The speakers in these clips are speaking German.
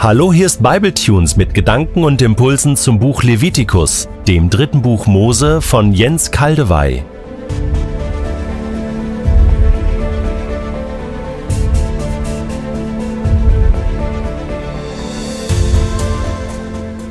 Hallo, hier ist Bibletunes mit Gedanken und Impulsen zum Buch Levitikus, dem dritten Buch Mose von Jens Kaldewey.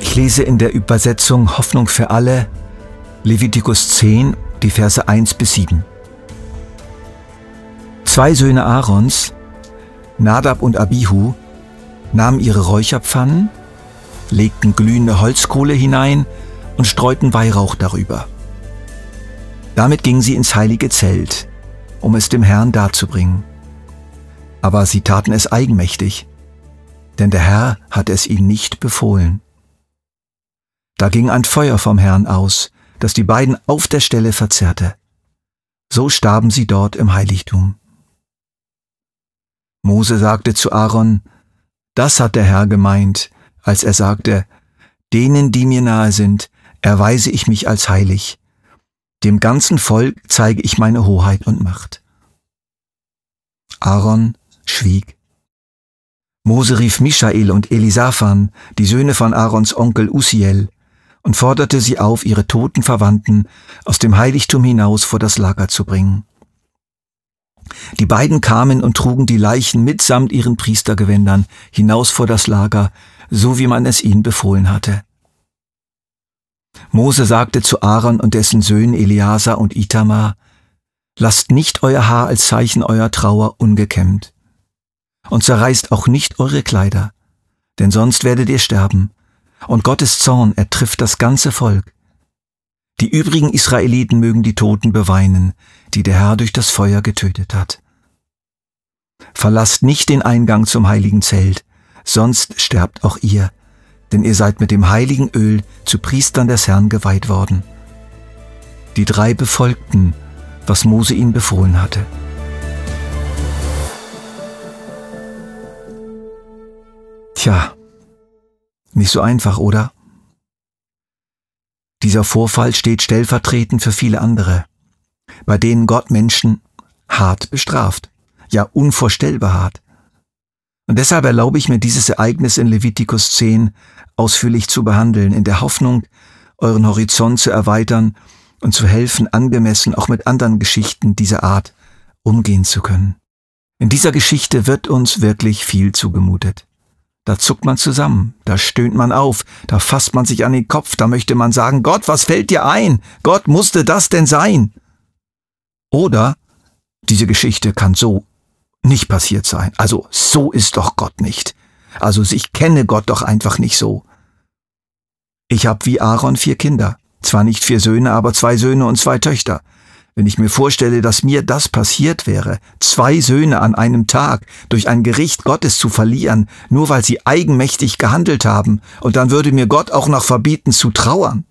Ich lese in der Übersetzung Hoffnung für alle Levitikus 10, die Verse 1 bis 7. Zwei Söhne Aarons, Nadab und Abihu, nahmen ihre Räucherpfannen, legten glühende Holzkohle hinein und streuten Weihrauch darüber. Damit gingen sie ins heilige Zelt, um es dem Herrn darzubringen. Aber sie taten es eigenmächtig, denn der Herr hatte es ihnen nicht befohlen. Da ging ein Feuer vom Herrn aus, das die beiden auf der Stelle verzerrte. So starben sie dort im Heiligtum. Mose sagte zu Aaron, das hat der Herr gemeint, als er sagte, denen, die mir nahe sind, erweise ich mich als heilig. Dem ganzen Volk zeige ich meine Hoheit und Macht. Aaron schwieg. Mose rief Michael und Elisaphan, die Söhne von Aarons Onkel Usiel, und forderte sie auf, ihre toten Verwandten aus dem Heiligtum hinaus vor das Lager zu bringen. Die beiden kamen und trugen die Leichen mitsamt ihren Priestergewändern hinaus vor das Lager, so wie man es ihnen befohlen hatte. Mose sagte zu Aaron und dessen Söhnen Eliasa und Itamar, Lasst nicht euer Haar als Zeichen eurer Trauer ungekämmt. Und zerreißt auch nicht eure Kleider, denn sonst werdet ihr sterben. Und Gottes Zorn ertrifft das ganze Volk. Die übrigen Israeliten mögen die Toten beweinen, die der Herr durch das Feuer getötet hat. Verlasst nicht den Eingang zum heiligen Zelt, sonst sterbt auch ihr, denn ihr seid mit dem heiligen Öl zu Priestern des Herrn geweiht worden. Die drei befolgten, was Mose ihnen befohlen hatte. Tja, nicht so einfach, oder? Dieser Vorfall steht stellvertretend für viele andere, bei denen Gott Menschen hart bestraft, ja unvorstellbar hart. Und deshalb erlaube ich mir dieses Ereignis in Levitikus 10 ausführlich zu behandeln, in der Hoffnung, euren Horizont zu erweitern und zu helfen, angemessen auch mit anderen Geschichten dieser Art umgehen zu können. In dieser Geschichte wird uns wirklich viel zugemutet. Da zuckt man zusammen, da stöhnt man auf, da fasst man sich an den Kopf, da möchte man sagen, Gott, was fällt dir ein? Gott, musste das denn sein? Oder diese Geschichte kann so nicht passiert sein. Also so ist doch Gott nicht. Also ich kenne Gott doch einfach nicht so. Ich habe wie Aaron vier Kinder. Zwar nicht vier Söhne, aber zwei Söhne und zwei Töchter. Wenn ich mir vorstelle, dass mir das passiert wäre, zwei Söhne an einem Tag durch ein Gericht Gottes zu verlieren, nur weil sie eigenmächtig gehandelt haben, und dann würde mir Gott auch noch verbieten zu trauern.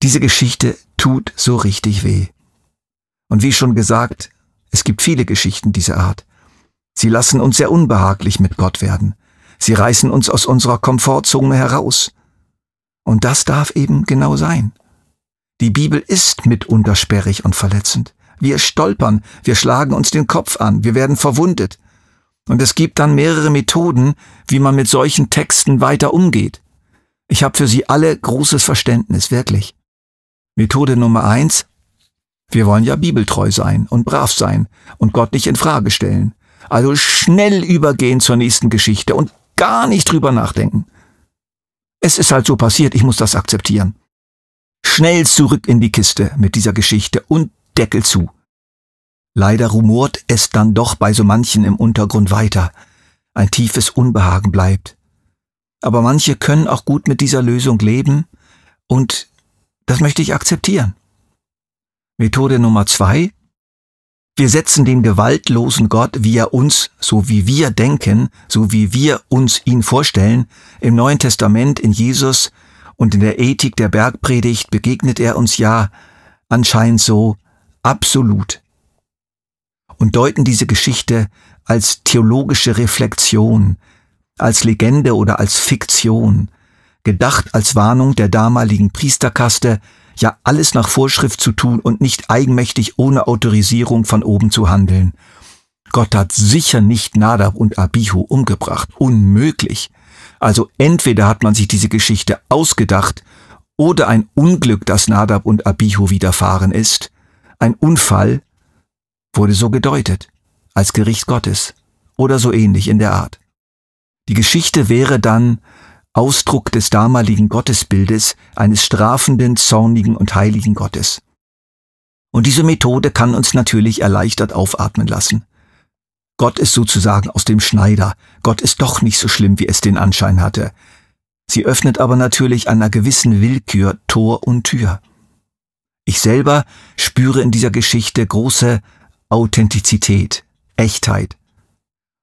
Diese Geschichte tut so richtig weh. Und wie schon gesagt, es gibt viele Geschichten dieser Art. Sie lassen uns sehr unbehaglich mit Gott werden. Sie reißen uns aus unserer Komfortzone heraus. Und das darf eben genau sein. Die Bibel ist mitunter sperrig und verletzend. Wir stolpern, wir schlagen uns den Kopf an, wir werden verwundet. Und es gibt dann mehrere Methoden, wie man mit solchen Texten weiter umgeht. Ich habe für sie alle großes Verständnis, wirklich. Methode Nummer eins. Wir wollen ja bibeltreu sein und brav sein und Gott nicht in Frage stellen. Also schnell übergehen zur nächsten Geschichte und gar nicht drüber nachdenken. Es ist halt so passiert, ich muss das akzeptieren. Schnell zurück in die Kiste mit dieser Geschichte und Deckel zu. Leider rumort es dann doch bei so manchen im Untergrund weiter. Ein tiefes Unbehagen bleibt. Aber manche können auch gut mit dieser Lösung leben und das möchte ich akzeptieren. Methode Nummer zwei. Wir setzen den gewaltlosen Gott, wie er uns, so wie wir denken, so wie wir uns ihn vorstellen, im Neuen Testament in Jesus und in der Ethik der Bergpredigt begegnet er uns ja anscheinend so absolut und deuten diese Geschichte als theologische Reflexion, als Legende oder als Fiktion, gedacht als Warnung der damaligen Priesterkaste, ja alles nach Vorschrift zu tun und nicht eigenmächtig ohne Autorisierung von oben zu handeln. Gott hat sicher nicht Nadab und Abihu umgebracht. Unmöglich. Also entweder hat man sich diese Geschichte ausgedacht oder ein Unglück, das Nadab und Abihu widerfahren ist. Ein Unfall wurde so gedeutet, als Gericht Gottes oder so ähnlich in der Art. Die Geschichte wäre dann Ausdruck des damaligen Gottesbildes eines strafenden, zornigen und heiligen Gottes. Und diese Methode kann uns natürlich erleichtert aufatmen lassen. Gott ist sozusagen aus dem Schneider. Gott ist doch nicht so schlimm, wie es den Anschein hatte. Sie öffnet aber natürlich einer gewissen Willkür Tor und Tür. Ich selber spüre in dieser Geschichte große Authentizität, Echtheit.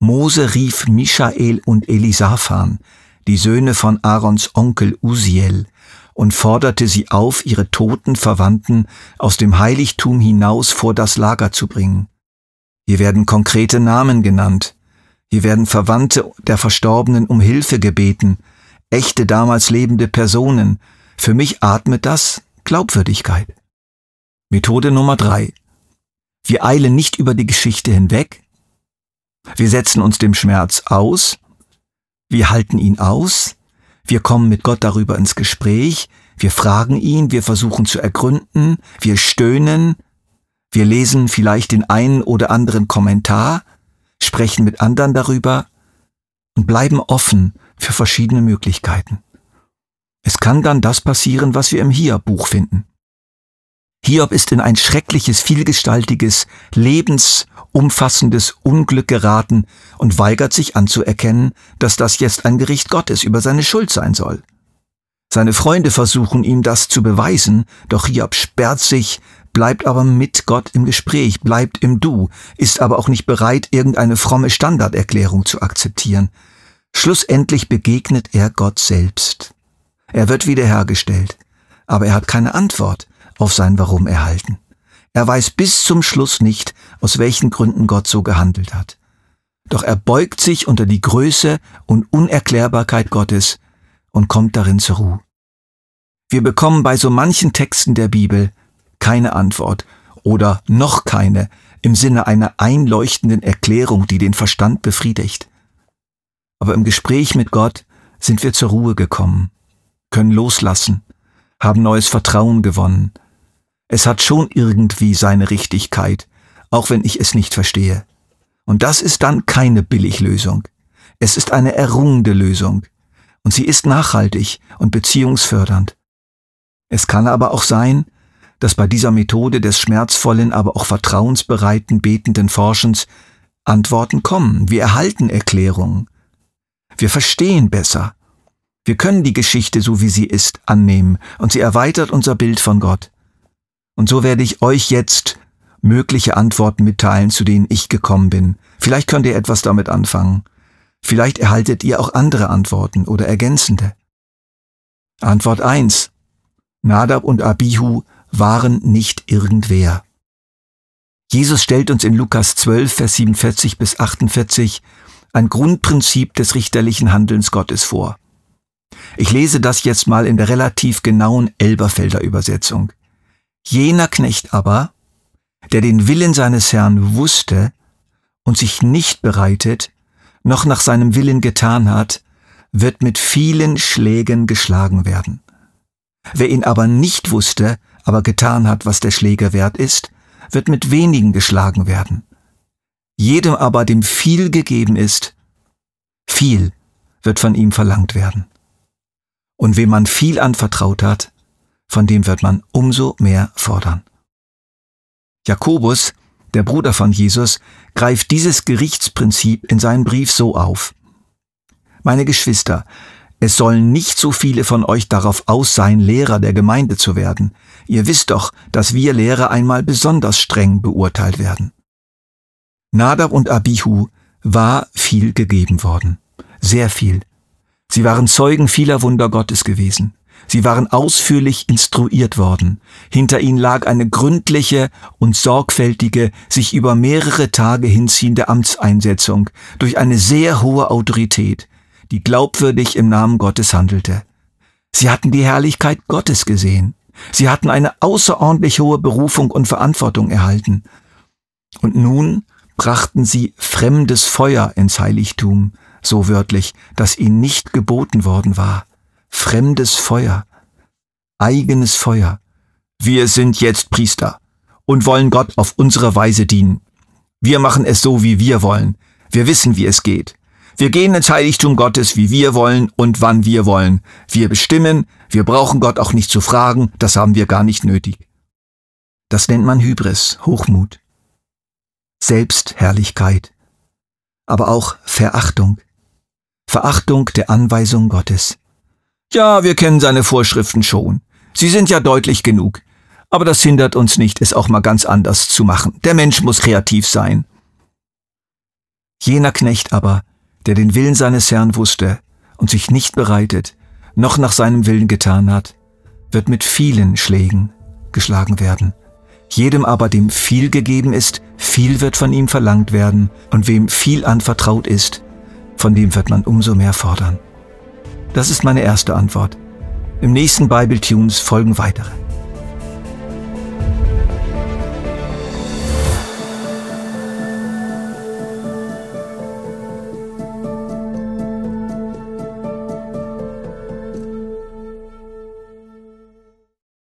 Mose rief Michael und Elisaphan, die Söhne von Aarons Onkel Usiel, und forderte sie auf, ihre toten Verwandten aus dem Heiligtum hinaus vor das Lager zu bringen. Hier werden konkrete Namen genannt. Hier werden Verwandte der Verstorbenen um Hilfe gebeten, echte damals lebende Personen. Für mich atmet das Glaubwürdigkeit. Methode Nummer drei. Wir eilen nicht über die Geschichte hinweg. Wir setzen uns dem Schmerz aus. Wir halten ihn aus. Wir kommen mit Gott darüber ins Gespräch. Wir fragen ihn. Wir versuchen zu ergründen. Wir stöhnen. Wir lesen vielleicht den einen oder anderen Kommentar, sprechen mit anderen darüber und bleiben offen für verschiedene Möglichkeiten. Es kann dann das passieren, was wir im Hiob-Buch finden. Hiob ist in ein schreckliches, vielgestaltiges, lebensumfassendes Unglück geraten und weigert sich anzuerkennen, dass das jetzt ein Gericht Gottes über seine Schuld sein soll. Seine Freunde versuchen ihm das zu beweisen, doch Hiob sperrt sich, bleibt aber mit Gott im Gespräch, bleibt im Du, ist aber auch nicht bereit, irgendeine fromme Standarderklärung zu akzeptieren. Schlussendlich begegnet er Gott selbst. Er wird wiederhergestellt, aber er hat keine Antwort auf sein Warum erhalten. Er weiß bis zum Schluss nicht, aus welchen Gründen Gott so gehandelt hat. Doch er beugt sich unter die Größe und Unerklärbarkeit Gottes und kommt darin zur Ruhe. Wir bekommen bei so manchen Texten der Bibel keine Antwort oder noch keine im Sinne einer einleuchtenden Erklärung, die den Verstand befriedigt. Aber im Gespräch mit Gott sind wir zur Ruhe gekommen, können loslassen, haben neues Vertrauen gewonnen. Es hat schon irgendwie seine Richtigkeit, auch wenn ich es nicht verstehe. Und das ist dann keine Billiglösung. Es ist eine errungene Lösung. Und sie ist nachhaltig und beziehungsfördernd. Es kann aber auch sein, dass bei dieser Methode des schmerzvollen, aber auch vertrauensbereiten, betenden Forschens Antworten kommen. Wir erhalten Erklärungen. Wir verstehen besser. Wir können die Geschichte so wie sie ist annehmen und sie erweitert unser Bild von Gott. Und so werde ich euch jetzt mögliche Antworten mitteilen, zu denen ich gekommen bin. Vielleicht könnt ihr etwas damit anfangen. Vielleicht erhaltet ihr auch andere Antworten oder ergänzende. Antwort 1. Nadab und Abihu waren nicht irgendwer. Jesus stellt uns in Lukas 12, Vers 47 bis 48 ein Grundprinzip des richterlichen Handelns Gottes vor. Ich lese das jetzt mal in der relativ genauen Elberfelder Übersetzung. Jener Knecht aber, der den Willen seines Herrn wusste und sich nicht bereitet, noch nach seinem Willen getan hat, wird mit vielen Schlägen geschlagen werden. Wer ihn aber nicht wusste aber getan hat, was der Schläger wert ist, wird mit wenigen geschlagen werden. Jedem aber, dem viel gegeben ist, viel wird von ihm verlangt werden. Und wem man viel anvertraut hat, von dem wird man umso mehr fordern. Jakobus, der Bruder von Jesus, greift dieses Gerichtsprinzip in seinem Brief so auf. Meine Geschwister, es sollen nicht so viele von euch darauf aus sein, Lehrer der Gemeinde zu werden. Ihr wisst doch, dass wir Lehrer einmal besonders streng beurteilt werden. Nadab und Abihu war viel gegeben worden. Sehr viel. Sie waren Zeugen vieler Wunder Gottes gewesen. Sie waren ausführlich instruiert worden. Hinter ihnen lag eine gründliche und sorgfältige, sich über mehrere Tage hinziehende Amtseinsetzung durch eine sehr hohe Autorität, die glaubwürdig im Namen Gottes handelte. Sie hatten die Herrlichkeit Gottes gesehen. Sie hatten eine außerordentlich hohe Berufung und Verantwortung erhalten. Und nun brachten sie fremdes Feuer ins Heiligtum, so wörtlich, das ihnen nicht geboten worden war. Fremdes Feuer, eigenes Feuer. Wir sind jetzt Priester und wollen Gott auf unsere Weise dienen. Wir machen es so, wie wir wollen. Wir wissen, wie es geht. Wir gehen ins Heiligtum Gottes, wie wir wollen und wann wir wollen. Wir bestimmen, wir brauchen Gott auch nicht zu fragen, das haben wir gar nicht nötig. Das nennt man Hybris, Hochmut. Selbstherrlichkeit, aber auch Verachtung. Verachtung der Anweisung Gottes. Ja, wir kennen seine Vorschriften schon. Sie sind ja deutlich genug. Aber das hindert uns nicht, es auch mal ganz anders zu machen. Der Mensch muss kreativ sein. Jener Knecht aber, der den Willen seines Herrn wusste und sich nicht bereitet, noch nach seinem Willen getan hat, wird mit vielen Schlägen geschlagen werden. Jedem aber, dem viel gegeben ist, viel wird von ihm verlangt werden, und wem viel anvertraut ist, von dem wird man umso mehr fordern. Das ist meine erste Antwort. Im nächsten Bible Tunes folgen weitere.